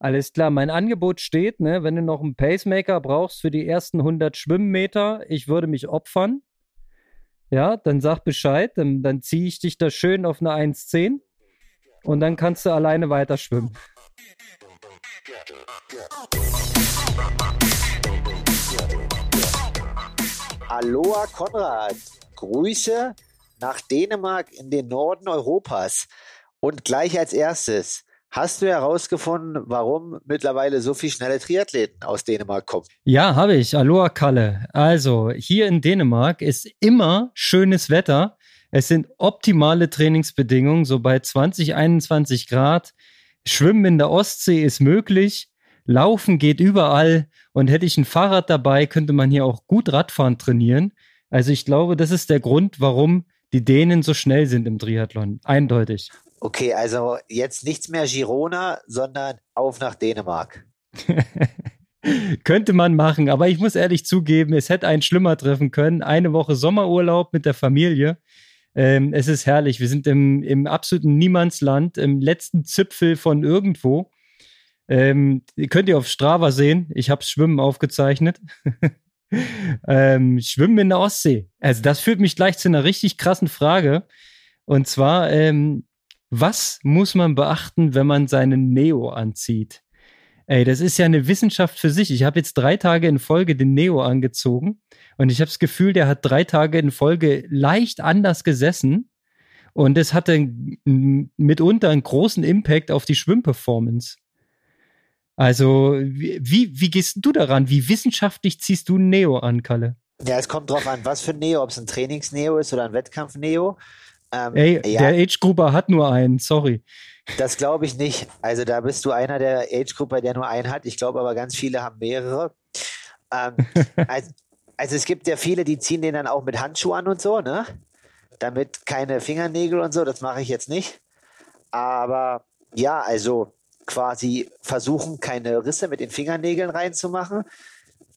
Alles klar, mein Angebot steht, ne, wenn du noch einen Pacemaker brauchst für die ersten 100 Schwimmmeter, ich würde mich opfern. Ja, dann sag Bescheid, dann, dann ziehe ich dich da schön auf eine 1,10 und dann kannst du alleine weiter schwimmen. Aloha Konrad, Grüße nach Dänemark in den Norden Europas. Und gleich als erstes, Hast du herausgefunden, warum mittlerweile so viele schnelle Triathleten aus Dänemark kommen? Ja, habe ich. Aloha Kalle. Also, hier in Dänemark ist immer schönes Wetter. Es sind optimale Trainingsbedingungen, so bei 20, 21 Grad. Schwimmen in der Ostsee ist möglich. Laufen geht überall. Und hätte ich ein Fahrrad dabei, könnte man hier auch gut Radfahren trainieren. Also ich glaube, das ist der Grund, warum die Dänen so schnell sind im Triathlon. Eindeutig. Okay, also jetzt nichts mehr Girona, sondern auf nach Dänemark. Könnte man machen, aber ich muss ehrlich zugeben, es hätte einen schlimmer treffen können. Eine Woche Sommerurlaub mit der Familie. Ähm, es ist herrlich. Wir sind im, im absoluten Niemandsland, im letzten Zipfel von irgendwo. Ähm, könnt ihr auf Strava sehen. Ich habe Schwimmen aufgezeichnet. ähm, Schwimmen in der Ostsee. Also das führt mich gleich zu einer richtig krassen Frage. Und zwar, ähm, was muss man beachten, wenn man seinen Neo anzieht? Ey, das ist ja eine Wissenschaft für sich. Ich habe jetzt drei Tage in Folge den Neo angezogen und ich habe das Gefühl, der hat drei Tage in Folge leicht anders gesessen und es hatte mitunter einen großen Impact auf die Schwimmperformance. Also, wie, wie gehst du daran? Wie wissenschaftlich ziehst du Neo an, Kalle? Ja, es kommt drauf an, was für ein Neo, ob es ein Trainingsneo ist oder ein Wettkampf-Neo. Ähm, Ey, ja, der Age-Grupper hat nur einen, sorry. Das glaube ich nicht. Also da bist du einer der Age-Grupper, der nur einen hat. Ich glaube aber ganz viele haben mehrere. Ähm, also, also, es gibt ja viele, die ziehen den dann auch mit Handschuh an und so, ne? Damit keine Fingernägel und so, das mache ich jetzt nicht. Aber ja, also quasi versuchen, keine Risse mit den Fingernägeln reinzumachen.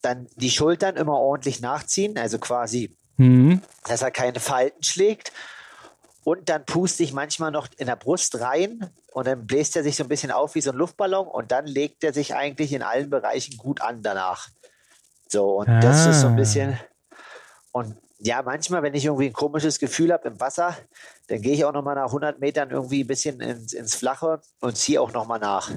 Dann die Schultern immer ordentlich nachziehen, also quasi, mhm. dass er keine Falten schlägt und dann puste ich manchmal noch in der Brust rein und dann bläst er sich so ein bisschen auf wie so ein Luftballon und dann legt er sich eigentlich in allen Bereichen gut an danach. So, und ah. das ist so ein bisschen. Und ja, manchmal, wenn ich irgendwie ein komisches Gefühl habe im Wasser, dann gehe ich auch nochmal nach 100 Metern irgendwie ein bisschen ins, ins Flache und ziehe auch nochmal nach.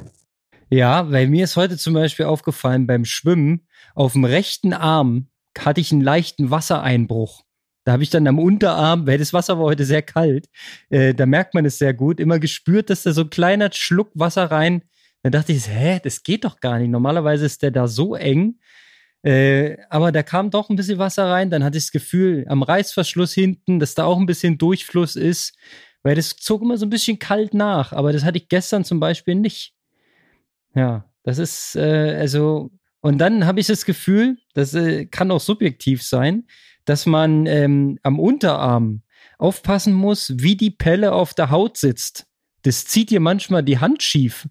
Ja, weil mir ist heute zum Beispiel aufgefallen, beim Schwimmen auf dem rechten Arm hatte ich einen leichten Wassereinbruch. Da habe ich dann am Unterarm, weil das Wasser war heute sehr kalt, äh, da merkt man es sehr gut, immer gespürt, dass da so ein kleiner Schluck Wasser rein. Dann dachte ich, hä, das geht doch gar nicht. Normalerweise ist der da so eng. Äh, aber da kam doch ein bisschen Wasser rein. Dann hatte ich das Gefühl, am Reißverschluss hinten, dass da auch ein bisschen Durchfluss ist, weil das zog immer so ein bisschen kalt nach. Aber das hatte ich gestern zum Beispiel nicht. Ja, das ist äh, also. Und dann habe ich das Gefühl, das äh, kann auch subjektiv sein, dass man ähm, am Unterarm aufpassen muss, wie die Pelle auf der Haut sitzt. Das zieht dir manchmal die Hand schief.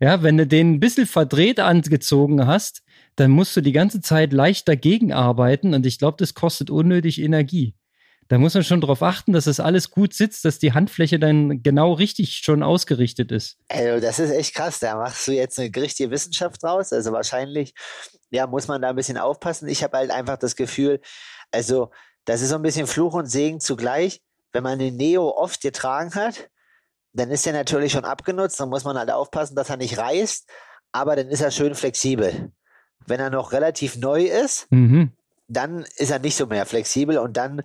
Ja, wenn du den ein bisschen verdreht angezogen hast, dann musst du die ganze Zeit leicht dagegen arbeiten und ich glaube, das kostet unnötig Energie. Da muss man schon darauf achten, dass das alles gut sitzt, dass die Handfläche dann genau richtig schon ausgerichtet ist. Also das ist echt krass. Da machst du jetzt eine richtige Wissenschaft draus. Also wahrscheinlich, ja, muss man da ein bisschen aufpassen. Ich habe halt einfach das Gefühl, also, das ist so ein bisschen Fluch und Segen zugleich. Wenn man den Neo oft getragen hat, dann ist er natürlich schon abgenutzt. Dann muss man halt aufpassen, dass er nicht reißt. Aber dann ist er schön flexibel. Wenn er noch relativ neu ist, mhm. dann ist er nicht so mehr flexibel und dann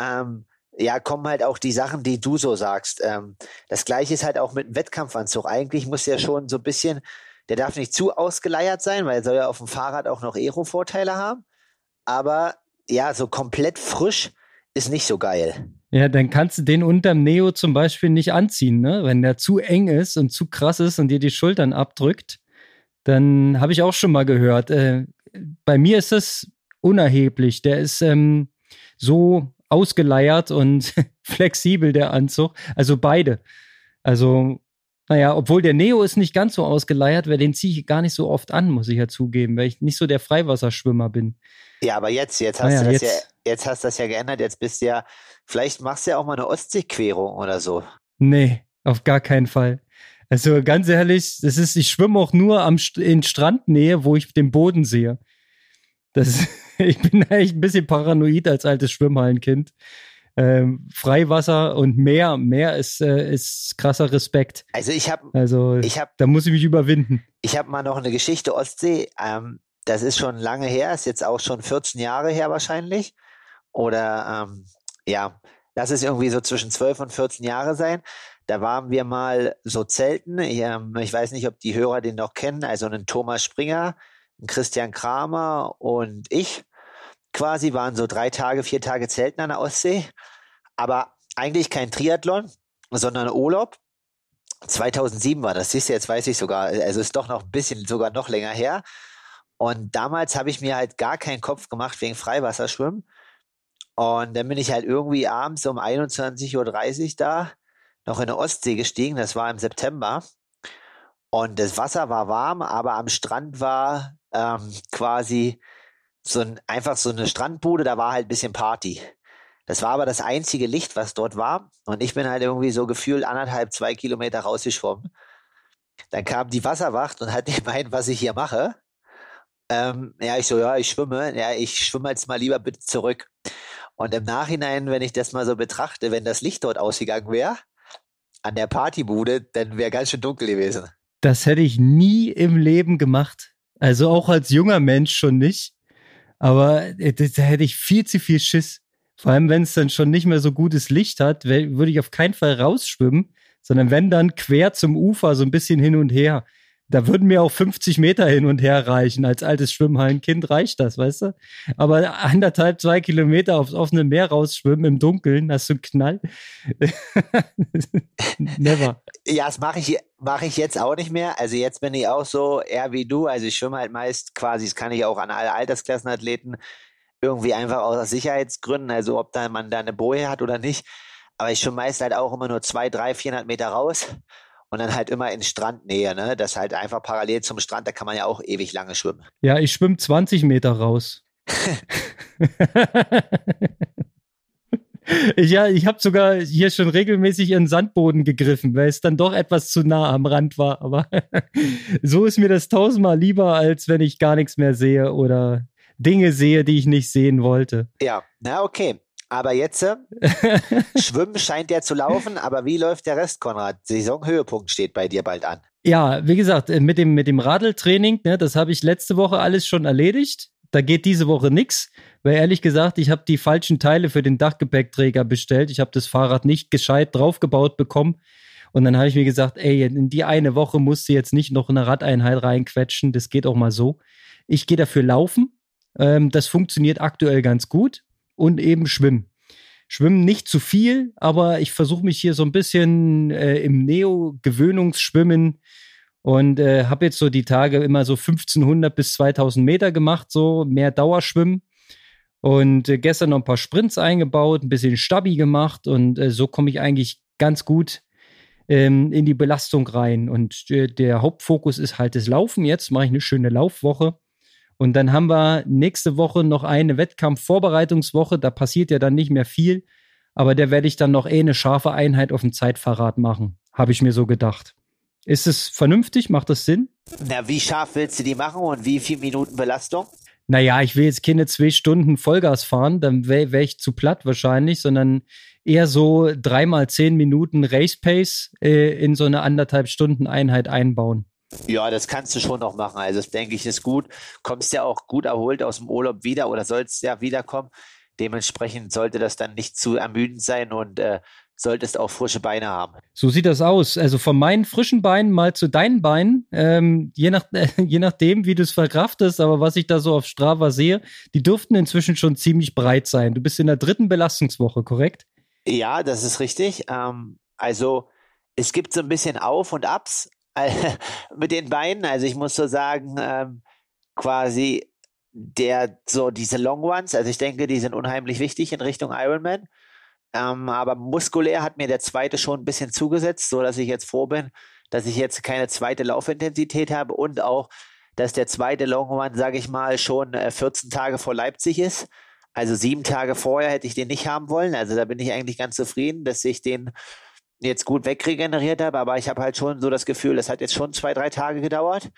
ähm, ja, kommen halt auch die Sachen, die du so sagst. Ähm, das gleiche ist halt auch mit dem Wettkampfanzug. Eigentlich muss der schon so ein bisschen, der darf nicht zu ausgeleiert sein, weil er soll ja auf dem Fahrrad auch noch Aero-Vorteile haben. Aber ja, so komplett frisch ist nicht so geil. Ja, dann kannst du den unterm Neo zum Beispiel nicht anziehen, ne? Wenn der zu eng ist und zu krass ist und dir die Schultern abdrückt, dann habe ich auch schon mal gehört. Äh, bei mir ist das unerheblich. Der ist ähm, so ausgeleiert und flexibel, der Anzug. Also beide. Also naja, obwohl der Neo ist nicht ganz so ausgeleiert, weil den ziehe ich gar nicht so oft an, muss ich ja zugeben, weil ich nicht so der Freiwasserschwimmer bin. Ja, aber jetzt, jetzt hast naja, du das jetzt, ja, jetzt hast du das ja geändert, jetzt bist du ja, vielleicht machst du ja auch mal eine Ostseequerung oder so. Nee, auf gar keinen Fall. Also ganz ehrlich, das ist, ich schwimme auch nur am in Strandnähe, wo ich den Boden sehe. Das, ich bin echt ein bisschen paranoid als altes Schwimmhallenkind. Ähm, Freiwasser und Meer, Meer ist, äh, ist krasser Respekt. Also ich habe, also ich habe, da muss ich mich überwinden. Ich habe mal noch eine Geschichte Ostsee. Ähm, das ist schon lange her, ist jetzt auch schon 14 Jahre her wahrscheinlich. Oder ähm, ja, lass es irgendwie so zwischen 12 und 14 Jahre sein. Da waren wir mal so zelten. Ich, ähm, ich weiß nicht, ob die Hörer den noch kennen. Also einen Thomas Springer, einen Christian Kramer und ich quasi waren so drei Tage, vier Tage zelten an der Ostsee. Aber eigentlich kein Triathlon, sondern Urlaub. 2007 war das, siehst du, jetzt weiß ich sogar, also ist doch noch ein bisschen, sogar noch länger her. Und damals habe ich mir halt gar keinen Kopf gemacht wegen Freiwasserschwimmen. Und dann bin ich halt irgendwie abends um 21.30 Uhr da noch in der Ostsee gestiegen. Das war im September. Und das Wasser war warm, aber am Strand war ähm, quasi so ein, einfach so eine Strandbude, da war halt ein bisschen Party. Das war aber das einzige Licht, was dort war. Und ich bin halt irgendwie so gefühlt anderthalb, zwei Kilometer rausgeschwommen. Dann kam die Wasserwacht und hat gemeint, was ich hier mache. Ähm, ja, ich so, ja, ich schwimme. Ja, ich schwimme jetzt mal lieber bitte zurück. Und im Nachhinein, wenn ich das mal so betrachte, wenn das Licht dort ausgegangen wäre, an der Partybude, dann wäre ganz schön dunkel gewesen. Das hätte ich nie im Leben gemacht. Also auch als junger Mensch schon nicht. Aber äh, da hätte ich viel zu viel Schiss. Vor allem, wenn es dann schon nicht mehr so gutes Licht hat, würde ich auf keinen Fall rausschwimmen, sondern wenn dann quer zum Ufer so ein bisschen hin und her da würden mir auch 50 Meter hin und her reichen. Als altes Schwimmhallenkind reicht das, weißt du? Aber anderthalb, zwei Kilometer aufs offene Meer rausschwimmen im Dunkeln, hast du einen Knall? Never. Ja, das mache ich, mache ich jetzt auch nicht mehr. Also jetzt bin ich auch so eher wie du. Also ich schwimme halt meist quasi, das kann ich auch an alle Altersklassenathleten irgendwie einfach aus Sicherheitsgründen, also ob da man da eine Boje hat oder nicht. Aber ich schwimme meist halt auch immer nur zwei, drei, vierhundert Meter raus und dann halt immer in Strandnähe, ne? Das halt einfach parallel zum Strand, da kann man ja auch ewig lange schwimmen. Ja, ich schwimme 20 Meter raus. ich, ja, ich habe sogar hier schon regelmäßig in den Sandboden gegriffen, weil es dann doch etwas zu nah am Rand war. Aber so ist mir das tausendmal lieber, als wenn ich gar nichts mehr sehe oder Dinge sehe, die ich nicht sehen wollte. Ja, na okay. Aber jetzt, äh, Schwimmen scheint ja zu laufen, aber wie läuft der Rest, Konrad? Saisonhöhepunkt steht bei dir bald an. Ja, wie gesagt, äh, mit dem, mit dem Radeltraining, ne, das habe ich letzte Woche alles schon erledigt. Da geht diese Woche nichts, weil ehrlich gesagt, ich habe die falschen Teile für den Dachgepäckträger bestellt. Ich habe das Fahrrad nicht gescheit draufgebaut bekommen. Und dann habe ich mir gesagt, ey, in die eine Woche musst du jetzt nicht noch eine Radeinheit reinquetschen. Das geht auch mal so. Ich gehe dafür laufen. Ähm, das funktioniert aktuell ganz gut und eben schwimmen. Schwimmen nicht zu viel, aber ich versuche mich hier so ein bisschen äh, im Neo-Gewöhnungsschwimmen und äh, habe jetzt so die Tage immer so 1500 bis 2000 Meter gemacht, so mehr Dauerschwimmen. Und äh, gestern noch ein paar Sprints eingebaut, ein bisschen Stabi gemacht und äh, so komme ich eigentlich ganz gut ähm, in die Belastung rein. Und äh, der Hauptfokus ist halt das Laufen. Jetzt mache ich eine schöne Laufwoche. Und dann haben wir nächste Woche noch eine Wettkampfvorbereitungswoche. Da passiert ja dann nicht mehr viel. Aber der werde ich dann noch eh eine scharfe Einheit auf dem Zeitfahrrad machen. Habe ich mir so gedacht. Ist es vernünftig? Macht das Sinn? Na, wie scharf willst du die machen und wie viele Minuten Belastung? Naja, ich will jetzt keine zwei Stunden Vollgas fahren, dann wäre wär ich zu platt wahrscheinlich, sondern eher so dreimal zehn Minuten Race Pace äh, in so eine anderthalb Stunden Einheit einbauen. Ja, das kannst du schon noch machen. Also das denke ich ist gut. Kommst ja auch gut erholt aus dem Urlaub wieder oder sollst ja wiederkommen. Dementsprechend sollte das dann nicht zu ermüdend sein und äh, solltest auch frische Beine haben. So sieht das aus. Also von meinen frischen Beinen mal zu deinen Beinen, ähm, je, nach, äh, je nachdem, wie du es verkraftest, aber was ich da so auf Strava sehe, die dürften inzwischen schon ziemlich breit sein. Du bist in der dritten Belastungswoche, korrekt? Ja, das ist richtig. Ähm, also es gibt so ein bisschen Auf und Abs, mit den Beinen. Also ich muss so sagen, ähm, quasi der so diese Long Ones, also ich denke, die sind unheimlich wichtig in Richtung Ironman. Ähm, aber muskulär hat mir der zweite schon ein bisschen zugesetzt, so dass ich jetzt froh bin, dass ich jetzt keine zweite Laufintensität habe und auch, dass der zweite Long One, sage ich mal, schon äh, 14 Tage vor Leipzig ist. Also sieben Tage vorher hätte ich den nicht haben wollen. Also da bin ich eigentlich ganz zufrieden, dass ich den jetzt gut wegregeneriert habe, aber ich habe halt schon so das Gefühl, das hat jetzt schon zwei, drei Tage gedauert.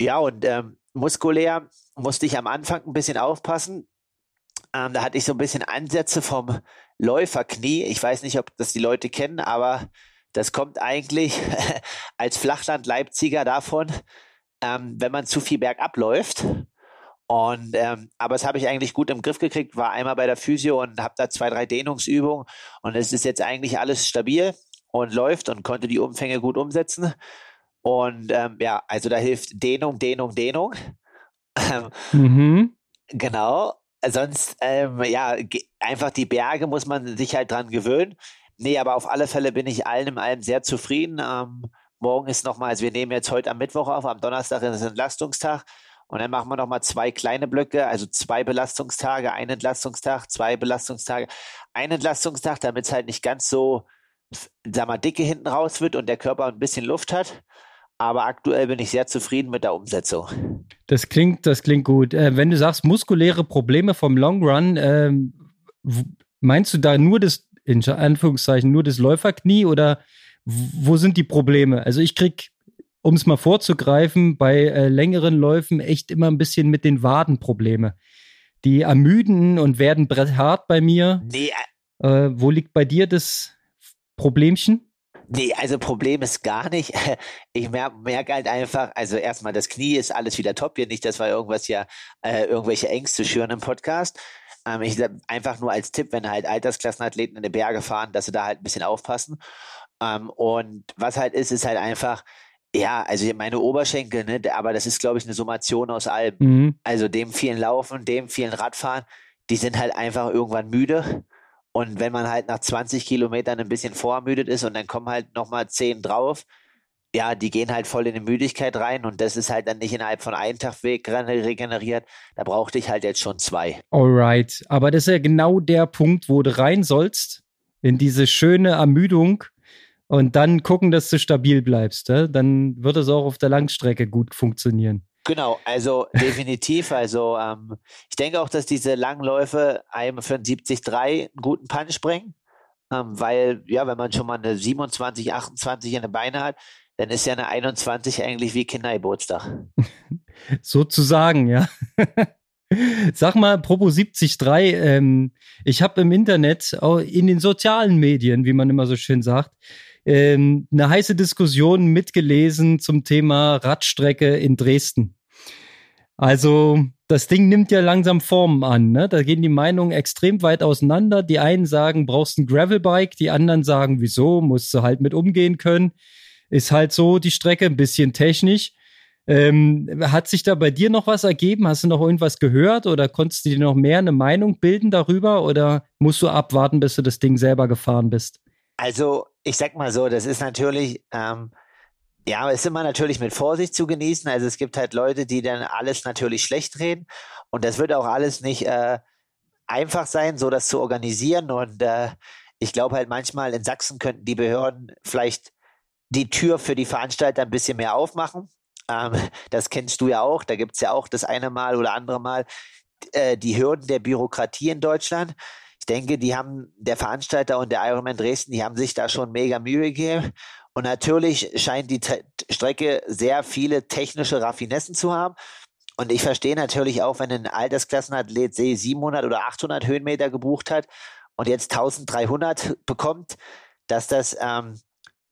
Ja, und ähm, muskulär musste ich am Anfang ein bisschen aufpassen. Ähm, da hatte ich so ein bisschen Ansätze vom Läuferknie. Ich weiß nicht, ob das die Leute kennen, aber das kommt eigentlich als Flachland-Leipziger davon, ähm, wenn man zu viel bergab läuft. Und ähm, aber das habe ich eigentlich gut im Griff gekriegt, war einmal bei der Physio und habe da zwei, drei Dehnungsübungen und es ist jetzt eigentlich alles stabil und läuft und konnte die Umfänge gut umsetzen. Und ähm, ja, also da hilft Dehnung, Dehnung, Dehnung. mhm. Genau. Sonst, ähm, ja, einfach die Berge muss man sich halt dran gewöhnen. Nee, aber auf alle Fälle bin ich allen in allem sehr zufrieden. Ähm, morgen ist nochmal, also wir nehmen jetzt heute am Mittwoch auf, am Donnerstag ist Entlastungstag. Und dann machen wir nochmal zwei kleine Blöcke, also zwei Belastungstage, ein Entlastungstag, zwei Belastungstage, ein Entlastungstag, damit es halt nicht ganz so, sag mal, dicke hinten raus wird und der Körper ein bisschen Luft hat. Aber aktuell bin ich sehr zufrieden mit der Umsetzung. Das klingt, das klingt gut. Äh, wenn du sagst, muskuläre Probleme vom Long Run, äh, meinst du da nur das, in Anführungszeichen, nur das Läuferknie oder wo sind die Probleme? Also ich krieg, um es mal vorzugreifen, bei äh, längeren Läufen echt immer ein bisschen mit den Waden Probleme. Die ermüden und werden bretthart bei mir. Nee. Äh, wo liegt bei dir das Problemchen? Nee, also Problem ist gar nicht. Ich merke merk halt einfach, also erstmal das Knie ist alles wieder top hier, nicht, dass wir irgendwas ja, äh, irgendwelche Ängste schüren im Podcast. Ähm, ich einfach nur als Tipp, wenn halt Altersklassenathleten in die Berge fahren, dass sie da halt ein bisschen aufpassen. Ähm, und was halt ist, ist halt einfach, ja, also meine Oberschenkel, ne, aber das ist, glaube ich, eine Summation aus allem. Mhm. Also dem vielen Laufen, dem vielen Radfahren, die sind halt einfach irgendwann müde. Und wenn man halt nach 20 Kilometern ein bisschen vorermüdet ist und dann kommen halt nochmal 10 drauf, ja, die gehen halt voll in die Müdigkeit rein und das ist halt dann nicht innerhalb von einem Tag weg regeneriert. Da brauchte ich halt jetzt schon zwei. Alright, aber das ist ja genau der Punkt, wo du rein sollst, in diese schöne Ermüdung und dann gucken, dass du stabil bleibst. Ja? Dann wird es auch auf der Langstrecke gut funktionieren. Genau, also definitiv. Also ähm, ich denke auch, dass diese Langläufe einem für ein 70-3 einen guten Punch bringen. Ähm, weil, ja, wenn man schon mal eine 27, 28 in den Beine hat, dann ist ja eine 21 eigentlich wie Kindergeburtstag. Sozusagen, ja. Sag mal, Propo 73, ähm, ich habe im Internet, in den sozialen Medien, wie man immer so schön sagt, ähm, eine heiße Diskussion mitgelesen zum Thema Radstrecke in Dresden. Also das Ding nimmt ja langsam Formen an. Ne? Da gehen die Meinungen extrem weit auseinander. Die einen sagen, brauchst ein Gravelbike, die anderen sagen, wieso, musst du halt mit umgehen können. Ist halt so die Strecke, ein bisschen technisch. Ähm, hat sich da bei dir noch was ergeben? Hast du noch irgendwas gehört oder konntest du dir noch mehr eine Meinung bilden darüber oder musst du abwarten, bis du das Ding selber gefahren bist? Also, ich sag mal so, das ist natürlich, ähm, ja, ist immer natürlich mit Vorsicht zu genießen. Also es gibt halt Leute, die dann alles natürlich schlecht reden. Und das wird auch alles nicht äh, einfach sein, so das zu organisieren. Und äh, ich glaube halt manchmal in Sachsen könnten die Behörden vielleicht die Tür für die Veranstalter ein bisschen mehr aufmachen. Ähm, das kennst du ja auch. Da gibt es ja auch das eine Mal oder andere Mal äh, die Hürden der Bürokratie in Deutschland. Ich denke, die haben, der Veranstalter und der Ironman Dresden, die haben sich da schon mega Mühe gegeben. Und natürlich scheint die Te Strecke sehr viele technische Raffinessen zu haben. Und ich verstehe natürlich auch, wenn ein Altersklassenathlet See 700 oder 800 Höhenmeter gebucht hat und jetzt 1300 bekommt, dass das ähm,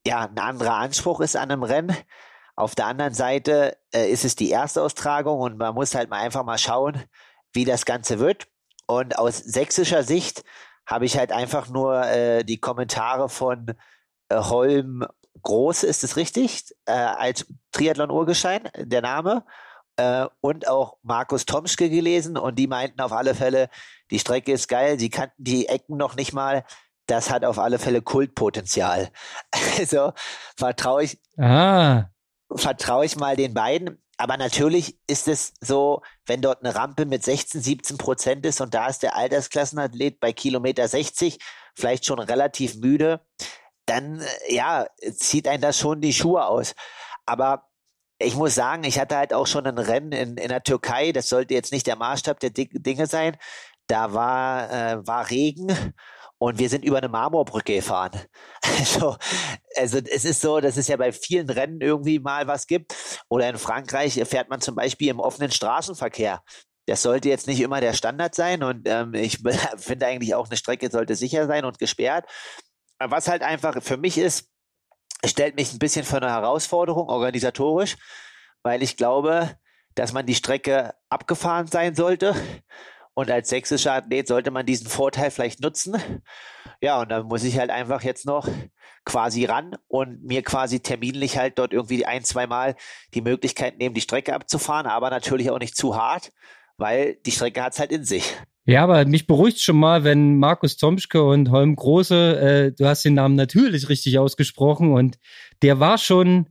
ja ein anderer Anspruch ist an einem Rennen. Auf der anderen Seite äh, ist es die erste Austragung und man muss halt mal einfach mal schauen, wie das Ganze wird. Und aus sächsischer Sicht habe ich halt einfach nur äh, die Kommentare von äh, Holm Groß, ist es richtig, äh, als Triathlon-Urgeschein, der Name. Äh, und auch Markus Tomschke gelesen und die meinten auf alle Fälle, die Strecke ist geil, sie kannten die Ecken noch nicht mal. Das hat auf alle Fälle Kultpotenzial. Also vertraue ich, ah. vertraue ich mal den beiden. Aber natürlich ist es so, wenn dort eine Rampe mit 16, 17 Prozent ist und da ist der Altersklassenathlet bei Kilometer 60 vielleicht schon relativ müde, dann äh, ja, zieht ein das schon die Schuhe aus. Aber ich muss sagen, ich hatte halt auch schon ein Rennen in, in der Türkei, das sollte jetzt nicht der Maßstab der Dinge sein. Da war, äh, war Regen und wir sind über eine Marmorbrücke gefahren. Also, also es ist so, dass es ja bei vielen Rennen irgendwie mal was gibt. Oder in Frankreich fährt man zum Beispiel im offenen Straßenverkehr. Das sollte jetzt nicht immer der Standard sein und ähm, ich finde eigentlich auch eine Strecke sollte sicher sein und gesperrt. Was halt einfach für mich ist, stellt mich ein bisschen vor eine Herausforderung organisatorisch, weil ich glaube, dass man die Strecke abgefahren sein sollte und als sächsischer Athlet sollte man diesen Vorteil vielleicht nutzen. Ja, und dann muss ich halt einfach jetzt noch quasi ran und mir quasi terminlich halt dort irgendwie ein, zwei Mal die Möglichkeit nehmen, die Strecke abzufahren, aber natürlich auch nicht zu hart, weil die Strecke hat's halt in sich. Ja, aber mich beruhigt schon mal, wenn Markus Tomschke und Holm Große, äh, du hast den Namen natürlich richtig ausgesprochen und der war schon,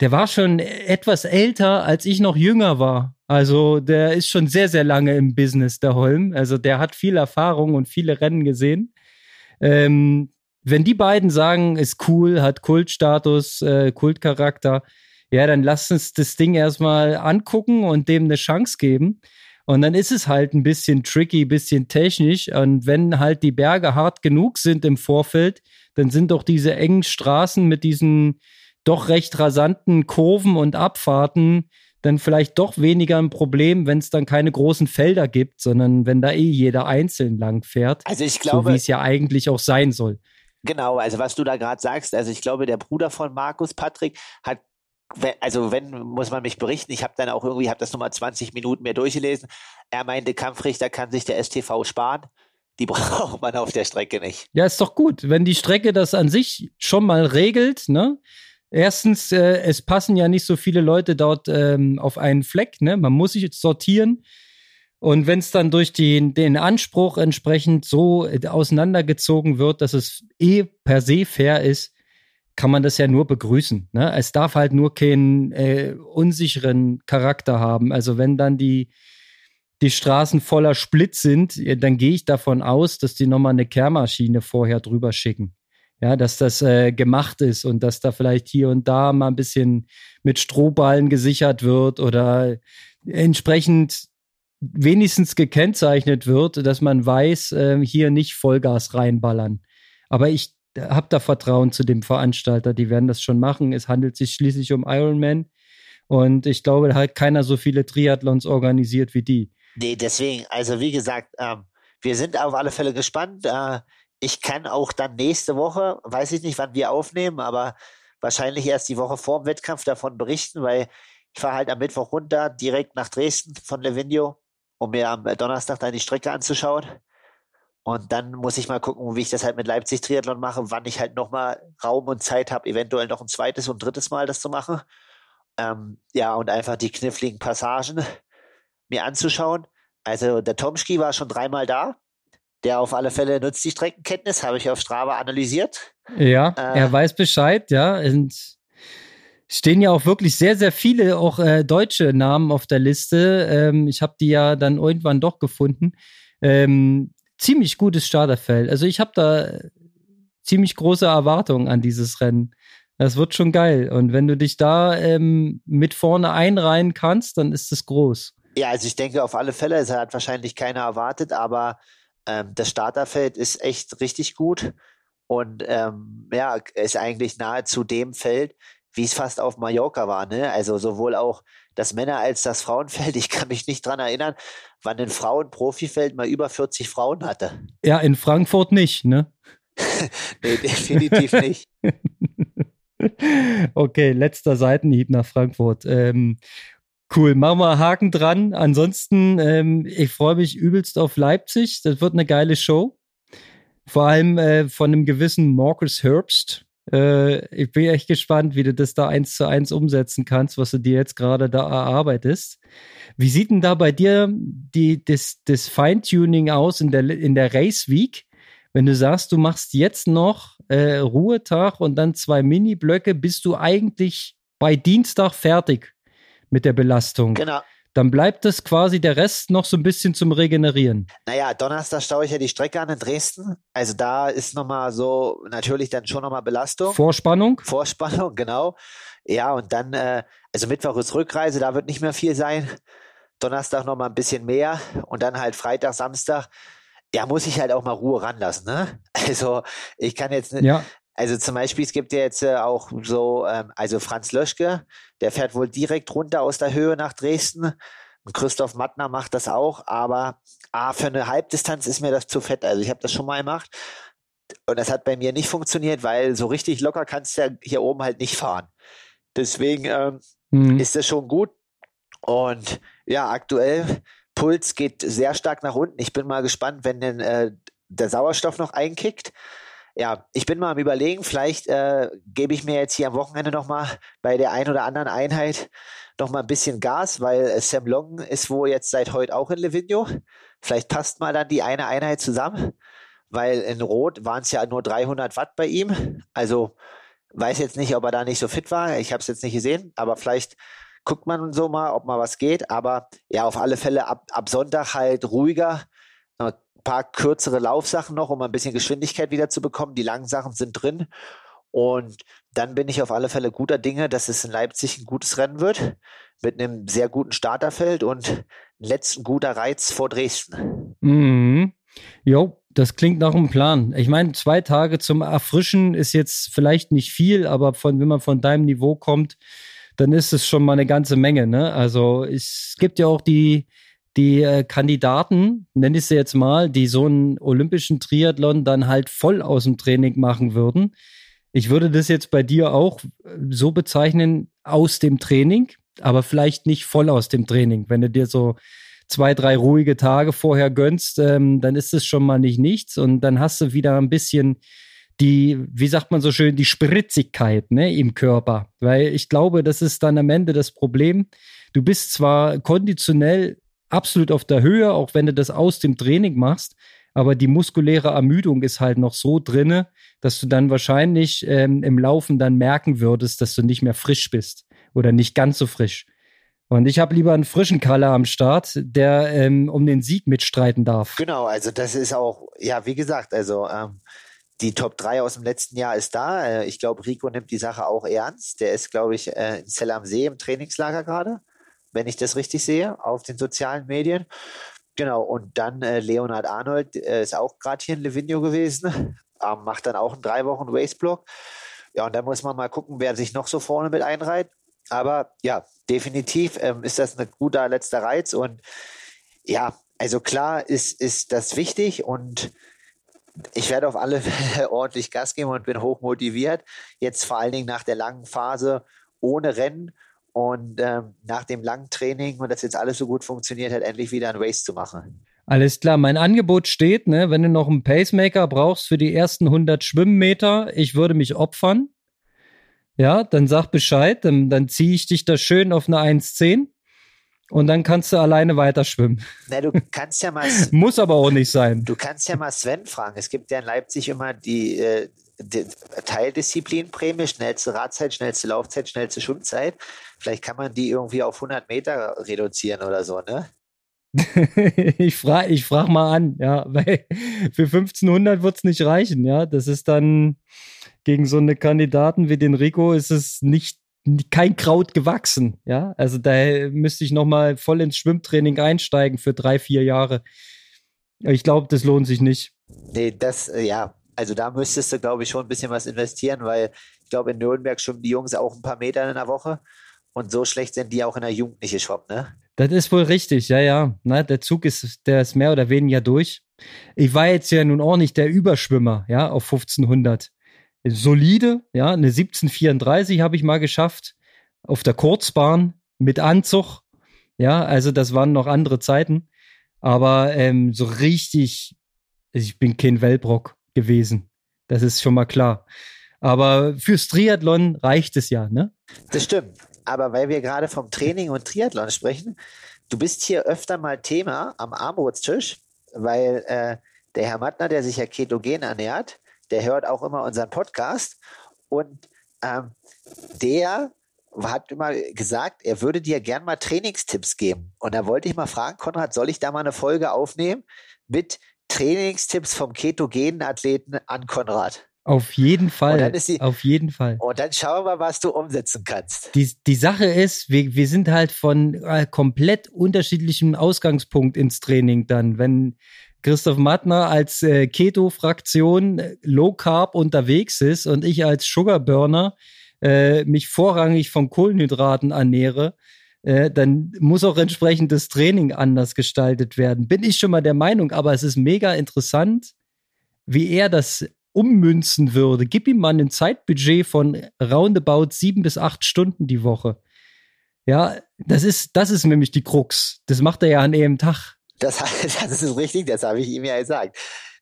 der war schon etwas älter, als ich noch jünger war. Also der ist schon sehr, sehr lange im Business, der Holm. Also der hat viel Erfahrung und viele Rennen gesehen. Ähm, wenn die beiden sagen, ist cool, hat Kultstatus, äh, Kultcharakter, ja, dann lass uns das Ding erstmal angucken und dem eine Chance geben. Und dann ist es halt ein bisschen tricky, bisschen technisch. Und wenn halt die Berge hart genug sind im Vorfeld, dann sind doch diese engen Straßen mit diesen doch recht rasanten Kurven und Abfahrten dann vielleicht doch weniger ein Problem, wenn es dann keine großen Felder gibt, sondern wenn da eh jeder einzeln lang fährt. Also ich glaube, so wie es ja eigentlich auch sein soll. Genau, also was du da gerade sagst, also ich glaube, der Bruder von Markus, Patrick, hat also wenn, muss man mich berichten, ich habe dann auch irgendwie, habe das nochmal 20 Minuten mehr durchgelesen. Er meinte, Kampfrichter kann sich der STV sparen. Die braucht man auf der Strecke nicht. Ja, ist doch gut. Wenn die Strecke das an sich schon mal regelt, ne? Erstens, äh, es passen ja nicht so viele Leute dort ähm, auf einen Fleck, ne? Man muss sich sortieren. Und wenn es dann durch den, den Anspruch entsprechend so äh, auseinandergezogen wird, dass es eh per se fair ist, kann man das ja nur begrüßen. Ne? Es darf halt nur keinen äh, unsicheren Charakter haben. Also wenn dann die, die Straßen voller Split sind, dann gehe ich davon aus, dass die nochmal eine Kehrmaschine vorher drüber schicken ja, dass das äh, gemacht ist und dass da vielleicht hier und da mal ein bisschen mit Strohballen gesichert wird oder entsprechend wenigstens gekennzeichnet wird, dass man weiß, äh, hier nicht Vollgas reinballern. Aber ich habe da Vertrauen zu dem Veranstalter, die werden das schon machen. Es handelt sich schließlich um Ironman und ich glaube, da hat keiner so viele Triathlons organisiert wie die. Nee, deswegen, also wie gesagt, ähm, wir sind auf alle Fälle gespannt. Äh, ich kann auch dann nächste Woche, weiß ich nicht, wann wir aufnehmen, aber wahrscheinlich erst die Woche vor dem Wettkampf davon berichten, weil ich fahre halt am Mittwoch runter, direkt nach Dresden von Levinio, um mir am Donnerstag dann die Strecke anzuschauen. Und dann muss ich mal gucken, wie ich das halt mit Leipzig Triathlon mache, wann ich halt nochmal Raum und Zeit habe, eventuell noch ein zweites und drittes Mal das zu machen. Ähm, ja, und einfach die kniffligen Passagen mir anzuschauen. Also der Tomski war schon dreimal da der auf alle Fälle nutzt die Streckenkenntnis, habe ich auf Strava analysiert. Ja, äh, er weiß Bescheid, ja. Und stehen ja auch wirklich sehr, sehr viele auch äh, deutsche Namen auf der Liste. Ähm, ich habe die ja dann irgendwann doch gefunden. Ähm, ziemlich gutes Starterfeld. Also ich habe da ziemlich große Erwartungen an dieses Rennen. Das wird schon geil. Und wenn du dich da ähm, mit vorne einreihen kannst, dann ist es groß. Ja, also ich denke auf alle Fälle, es hat wahrscheinlich keiner erwartet, aber ähm, das Starterfeld ist echt richtig gut und ähm, ja, ist eigentlich nahezu dem Feld, wie es fast auf Mallorca war. Ne? Also sowohl auch das Männer- als das Frauenfeld. Ich kann mich nicht dran erinnern, wann ein Frauenprofifeld mal über 40 Frauen hatte. Ja, in Frankfurt nicht, ne? nee, definitiv nicht. okay, letzter Seitenhieb nach Frankfurt. Ähm, Cool, machen wir Haken dran. Ansonsten, ähm, ich freue mich übelst auf Leipzig. Das wird eine geile Show. Vor allem äh, von einem gewissen Marcus Herbst. Äh, ich bin echt gespannt, wie du das da eins zu eins umsetzen kannst, was du dir jetzt gerade da erarbeitest. Wie sieht denn da bei dir die, das, das Feintuning aus in der, in der Race Week? Wenn du sagst, du machst jetzt noch äh, Ruhetag und dann zwei Mini-Blöcke, bist du eigentlich bei Dienstag fertig mit der Belastung. Genau. Dann bleibt es quasi der Rest noch so ein bisschen zum Regenerieren. Naja, Donnerstag staue ich ja die Strecke an in Dresden. Also da ist nochmal so, natürlich dann schon nochmal Belastung. Vorspannung? Vorspannung, genau. Ja, und dann, äh, also Mittwoch ist Rückreise, da wird nicht mehr viel sein. Donnerstag nochmal ein bisschen mehr und dann halt Freitag, Samstag der muss sich halt auch mal Ruhe ranlassen, ne? Also ich kann jetzt nicht, Ja, also zum Beispiel, es gibt ja jetzt äh, auch so, ähm, also Franz Löschke, der fährt wohl direkt runter aus der Höhe nach Dresden. Und Christoph Mattner macht das auch, aber ah, für eine Halbdistanz ist mir das zu fett. Also ich habe das schon mal gemacht und das hat bei mir nicht funktioniert, weil so richtig locker kannst du ja hier oben halt nicht fahren. Deswegen ähm, mhm. ist das schon gut. Und ja, aktuell Puls geht sehr stark nach unten. Ich bin mal gespannt, wenn denn äh, der Sauerstoff noch einkickt. Ja, ich bin mal am überlegen, vielleicht äh, gebe ich mir jetzt hier am Wochenende nochmal bei der ein oder anderen Einheit nochmal ein bisschen Gas, weil äh, Sam Long ist wohl jetzt seit heute auch in Livigno. Vielleicht passt mal dann die eine Einheit zusammen, weil in Rot waren es ja nur 300 Watt bei ihm. Also weiß jetzt nicht, ob er da nicht so fit war. Ich habe es jetzt nicht gesehen, aber vielleicht guckt man so mal, ob mal was geht. Aber ja, auf alle Fälle ab, ab Sonntag halt ruhiger. Paar kürzere Laufsachen noch, um ein bisschen Geschwindigkeit wieder zu bekommen. Die langen Sachen sind drin. Und dann bin ich auf alle Fälle guter Dinge, dass es in Leipzig ein gutes Rennen wird. Mit einem sehr guten Starterfeld und letzten guter Reiz vor Dresden. Mhm. Jo, das klingt nach einem Plan. Ich meine, zwei Tage zum Erfrischen ist jetzt vielleicht nicht viel, aber von, wenn man von deinem Niveau kommt, dann ist es schon mal eine ganze Menge. Ne? Also es gibt ja auch die, die äh, Kandidaten, nenne ich sie jetzt mal, die so einen olympischen Triathlon dann halt voll aus dem Training machen würden. Ich würde das jetzt bei dir auch äh, so bezeichnen, aus dem Training, aber vielleicht nicht voll aus dem Training. Wenn du dir so zwei, drei ruhige Tage vorher gönnst, ähm, dann ist es schon mal nicht nichts und dann hast du wieder ein bisschen die, wie sagt man so schön, die Spritzigkeit ne, im Körper. Weil ich glaube, das ist dann am Ende das Problem. Du bist zwar konditionell absolut auf der Höhe, auch wenn du das aus dem Training machst, aber die muskuläre Ermüdung ist halt noch so drinne, dass du dann wahrscheinlich ähm, im Laufen dann merken würdest, dass du nicht mehr frisch bist oder nicht ganz so frisch. Und ich habe lieber einen frischen Kalle am Start, der ähm, um den Sieg mitstreiten darf. Genau, also das ist auch, ja, wie gesagt, also ähm, die Top 3 aus dem letzten Jahr ist da. Äh, ich glaube, Rico nimmt die Sache auch ernst. Der ist, glaube ich, äh, in Zell am See im Trainingslager gerade, wenn ich das richtig sehe, auf den sozialen Medien. Genau, und dann äh, Leonhard Arnold äh, ist auch gerade hier in Livigno gewesen, ähm, macht dann auch einen drei Wochen Raceblock. Ja, und dann muss man mal gucken, wer sich noch so vorne mit einreiht. Aber ja, definitiv ähm, ist das ein guter letzter Reiz. Und ja, also klar ist, ist das wichtig und ich werde auf alle Fälle ordentlich Gas geben und bin hoch motiviert. Jetzt vor allen Dingen nach der langen Phase ohne Rennen und ähm, nach dem langen Training und das jetzt alles so gut funktioniert hat, endlich wieder ein Race zu machen. Alles klar, mein Angebot steht, ne, wenn du noch einen Pacemaker brauchst für die ersten 100 Schwimmmeter, ich würde mich opfern. Ja, dann sag Bescheid, dann, dann ziehe ich dich da schön auf eine 1,10 und dann kannst du alleine weiter schwimmen. Na, du kannst ja mal. Muss aber auch nicht sein. Du kannst ja mal Sven fragen. Es gibt ja in Leipzig immer die, äh, die Teildisziplinprämie, schnellste Radzeit, schnellste Laufzeit, schnellste Schwimmzeit. Vielleicht kann man die irgendwie auf 100 Meter reduzieren oder so, ne? ich frage ich frag mal an, ja, weil für 1500 wird es nicht reichen, ja. Das ist dann gegen so eine Kandidaten wie den Rico ist es nicht kein Kraut gewachsen, ja. Also da müsste ich noch mal voll ins Schwimmtraining einsteigen für drei, vier Jahre. Ich glaube, das lohnt sich nicht. Nee, das, ja, also da müsstest du, glaube ich, schon ein bisschen was investieren, weil ich glaube, in Nürnberg schwimmen die Jungs auch ein paar Meter in der Woche. Und so schlecht sind die auch in der Jugend nicht geschwommen, ne? Das ist wohl richtig, ja, ja. Na, der Zug ist, der ist mehr oder weniger durch. Ich war jetzt ja nun auch nicht der Überschwimmer, ja, auf 1500. Solide, ja, eine 1734 habe ich mal geschafft auf der Kurzbahn mit Anzug. Ja, also das waren noch andere Zeiten. Aber ähm, so richtig, ich bin kein Wellbrock gewesen. Das ist schon mal klar. Aber fürs Triathlon reicht es ja, ne? Das stimmt. Aber weil wir gerade vom Training und Triathlon sprechen, du bist hier öfter mal Thema am Armutstisch, weil äh, der Herr Mattner, der sich ja ketogen ernährt, der hört auch immer unseren Podcast und ähm, der hat immer gesagt, er würde dir gern mal Trainingstipps geben. Und da wollte ich mal fragen, Konrad, soll ich da mal eine Folge aufnehmen mit Trainingstipps vom ketogenen Athleten an Konrad? Auf jeden Fall. Die, auf jeden Fall. Und dann schauen wir, was du umsetzen kannst. Die, die Sache ist, wir, wir sind halt von äh, komplett unterschiedlichem Ausgangspunkt ins Training dann. Wenn, Christoph Mattner als äh, Keto-Fraktion äh, Low Carb unterwegs ist und ich als Sugar Burner äh, mich vorrangig von Kohlenhydraten ernähre, äh, dann muss auch entsprechend das Training anders gestaltet werden. Bin ich schon mal der Meinung, aber es ist mega interessant, wie er das ummünzen würde. Gib ihm mal ein Zeitbudget von roundabout sieben bis acht Stunden die Woche. Ja, das ist, das ist nämlich die Krux. Das macht er ja an einem Tag. Das, das ist richtig, das habe ich ihm ja gesagt.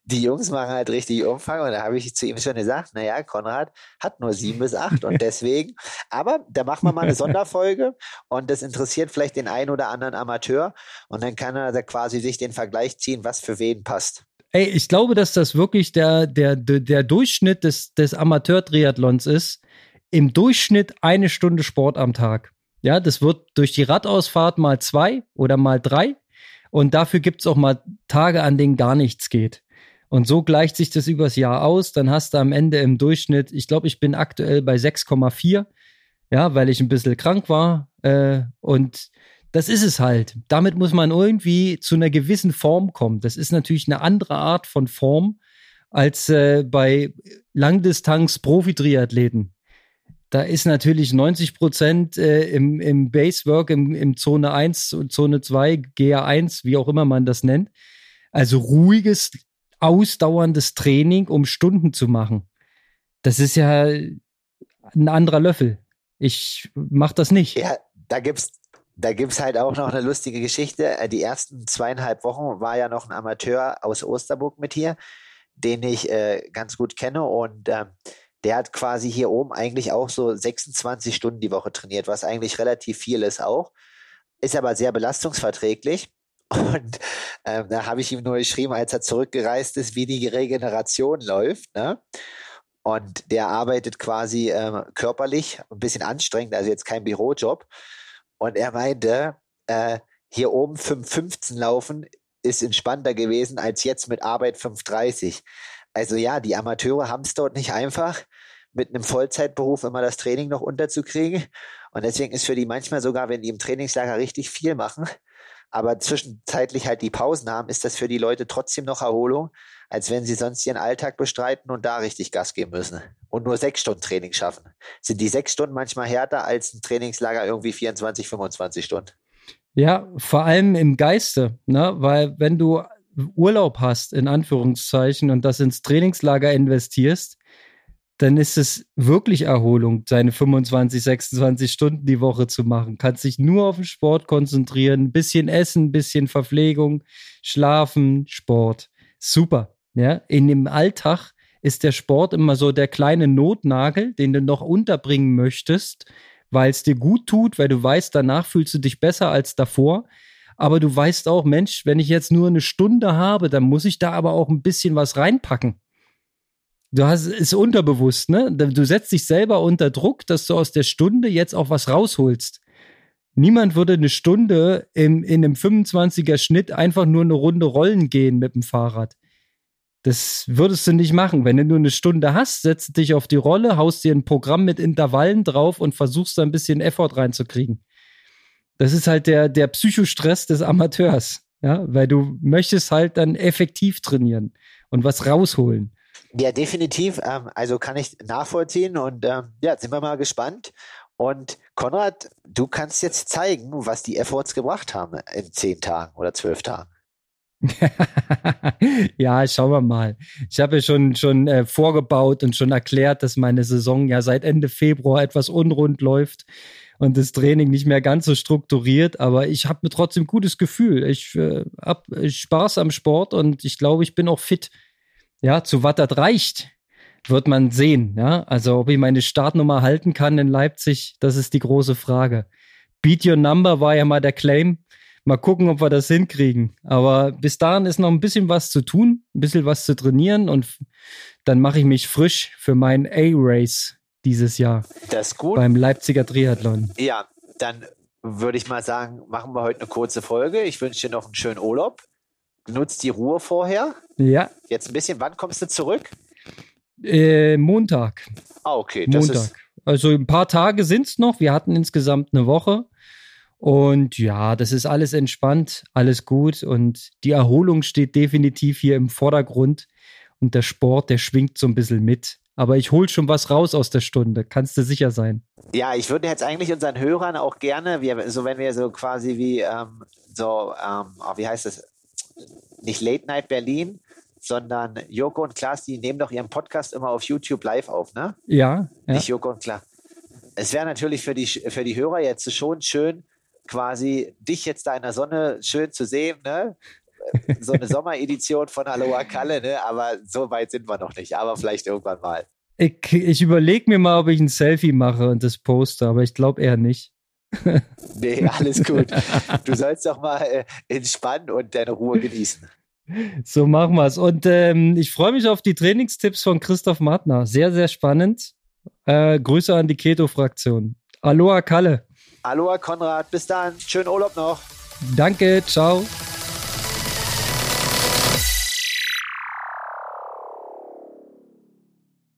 Die Jungs machen halt richtig Umfang und da habe ich zu ihm schon gesagt, naja, Konrad hat nur sieben bis acht und deswegen, aber da machen wir mal eine Sonderfolge und das interessiert vielleicht den einen oder anderen Amateur und dann kann er da quasi sich den Vergleich ziehen, was für wen passt. Ey, ich glaube, dass das wirklich der, der, der Durchschnitt des, des Amateur-Triathlons ist. Im Durchschnitt eine Stunde Sport am Tag. Ja, das wird durch die Radausfahrt mal zwei oder mal drei. Und dafür gibt's auch mal Tage, an denen gar nichts geht. Und so gleicht sich das übers Jahr aus. Dann hast du am Ende im Durchschnitt, ich glaube, ich bin aktuell bei 6,4. Ja, weil ich ein bisschen krank war. Äh, und das ist es halt. Damit muss man irgendwie zu einer gewissen Form kommen. Das ist natürlich eine andere Art von Form als äh, bei Langdistanz-Profi-Triathleten. Da ist natürlich 90 Prozent äh, im, im Basework, im, im Zone 1, Zone 2, GA1, wie auch immer man das nennt. Also ruhiges, ausdauerndes Training, um Stunden zu machen. Das ist ja ein anderer Löffel. Ich mache das nicht. Ja, da gibt's da gibt's halt auch noch eine lustige Geschichte. Äh, die ersten zweieinhalb Wochen war ja noch ein Amateur aus Osterburg mit hier, den ich äh, ganz gut kenne und äh, der hat quasi hier oben eigentlich auch so 26 Stunden die Woche trainiert, was eigentlich relativ viel ist auch. Ist aber sehr belastungsverträglich. Und ähm, da habe ich ihm nur geschrieben, als er zurückgereist ist, wie die Regeneration läuft. Ne? Und der arbeitet quasi ähm, körperlich, ein bisschen anstrengend, also jetzt kein Bürojob. Und er meinte, äh, hier oben 5,15 laufen ist entspannter gewesen als jetzt mit Arbeit 5,30. Also ja, die Amateure haben es dort nicht einfach, mit einem Vollzeitberuf immer das Training noch unterzukriegen. Und deswegen ist für die manchmal sogar, wenn die im Trainingslager richtig viel machen, aber zwischenzeitlich halt die Pausen haben, ist das für die Leute trotzdem noch Erholung, als wenn sie sonst ihren Alltag bestreiten und da richtig Gas geben müssen und nur sechs Stunden Training schaffen. Sind die sechs Stunden manchmal härter als ein Trainingslager irgendwie 24, 25 Stunden? Ja, vor allem im Geiste, ne? weil wenn du Urlaub hast, in Anführungszeichen, und das ins Trainingslager investierst, dann ist es wirklich Erholung, seine 25, 26 Stunden die Woche zu machen. Kannst dich nur auf den Sport konzentrieren, ein bisschen essen, ein bisschen Verpflegung, schlafen, Sport. Super. Ja, in dem Alltag ist der Sport immer so der kleine Notnagel, den du noch unterbringen möchtest, weil es dir gut tut, weil du weißt, danach fühlst du dich besser als davor. Aber du weißt auch, Mensch, wenn ich jetzt nur eine Stunde habe, dann muss ich da aber auch ein bisschen was reinpacken. Du hast es unterbewusst, ne? Du setzt dich selber unter Druck, dass du aus der Stunde jetzt auch was rausholst. Niemand würde eine Stunde im, in einem 25er Schnitt einfach nur eine Runde rollen gehen mit dem Fahrrad. Das würdest du nicht machen. Wenn du nur eine Stunde hast, setzt dich auf die Rolle, haust dir ein Programm mit Intervallen drauf und versuchst da ein bisschen Effort reinzukriegen. Das ist halt der, der Psychostress des Amateurs. Ja, weil du möchtest halt dann effektiv trainieren und was rausholen. Ja, definitiv. Ähm, also kann ich nachvollziehen und ähm, ja, sind wir mal gespannt. Und Konrad, du kannst jetzt zeigen, was die Efforts gebracht haben in zehn Tagen oder zwölf Tagen. ja, schauen wir mal. Ich habe ja schon, schon äh, vorgebaut und schon erklärt, dass meine Saison ja seit Ende Februar etwas unrund läuft und das Training nicht mehr ganz so strukturiert, aber ich habe mir trotzdem gutes Gefühl. Ich äh, habe Spaß am Sport und ich glaube, ich bin auch fit ja, zu was das reicht, wird man sehen. Ja, also ob ich meine Startnummer halten kann in Leipzig, das ist die große Frage. Beat Your Number war ja mal der Claim. Mal gucken, ob wir das hinkriegen. Aber bis dahin ist noch ein bisschen was zu tun, ein bisschen was zu trainieren und dann mache ich mich frisch für meinen A-Race dieses Jahr. Das ist gut. Beim Leipziger Triathlon. Ja, dann würde ich mal sagen, machen wir heute eine kurze Folge. Ich wünsche dir noch einen schönen Urlaub nutzt die Ruhe vorher. Ja. Jetzt ein bisschen, wann kommst du zurück? Äh, Montag. Ah, okay. Das Montag. also ein paar Tage sind es noch. Wir hatten insgesamt eine Woche. Und ja, das ist alles entspannt, alles gut und die Erholung steht definitiv hier im Vordergrund und der Sport, der schwingt so ein bisschen mit. Aber ich hol schon was raus aus der Stunde, kannst du sicher sein. Ja, ich würde jetzt eigentlich unseren Hörern auch gerne, wir, so wenn wir so quasi wie ähm, so, ähm, oh, wie heißt es, nicht Late Night Berlin, sondern Joko und Klaas, die nehmen doch ihren Podcast immer auf YouTube live auf, ne? Ja. ja. Nicht Joko und Klaas. Es wäre natürlich für die, für die Hörer jetzt schon schön, quasi dich jetzt da in der Sonne schön zu sehen, ne? So eine Sommeredition von Aloha Kalle, ne? Aber so weit sind wir noch nicht. Aber vielleicht irgendwann mal. Ich, ich überlege mir mal, ob ich ein Selfie mache und das poste, aber ich glaube eher nicht. nee, alles gut. Du sollst doch mal äh, entspannen und deine Ruhe genießen. So machen wir es. Und ähm, ich freue mich auf die Trainingstipps von Christoph Martner. Sehr, sehr spannend. Äh, Grüße an die Keto-Fraktion. Aloha Kalle. Aloha Konrad. Bis dann. Schönen Urlaub noch. Danke. Ciao.